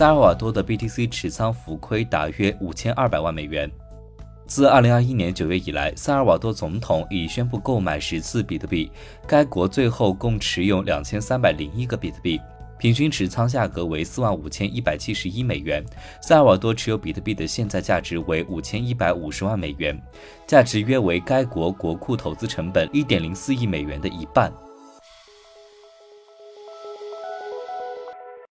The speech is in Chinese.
萨尔瓦多的 btc 持仓浮亏达约五千二百万美元。自二零二一年九月以来萨尔瓦多总统已宣布购买十次比特币该国最后共持有两千三百零一个比特币平均持仓价格为四万五千一百七十一美元。萨尔瓦多持有比特币的现在价值为五千一百五十万美元价值约为该国国库投资成本一点零四亿美元的一半。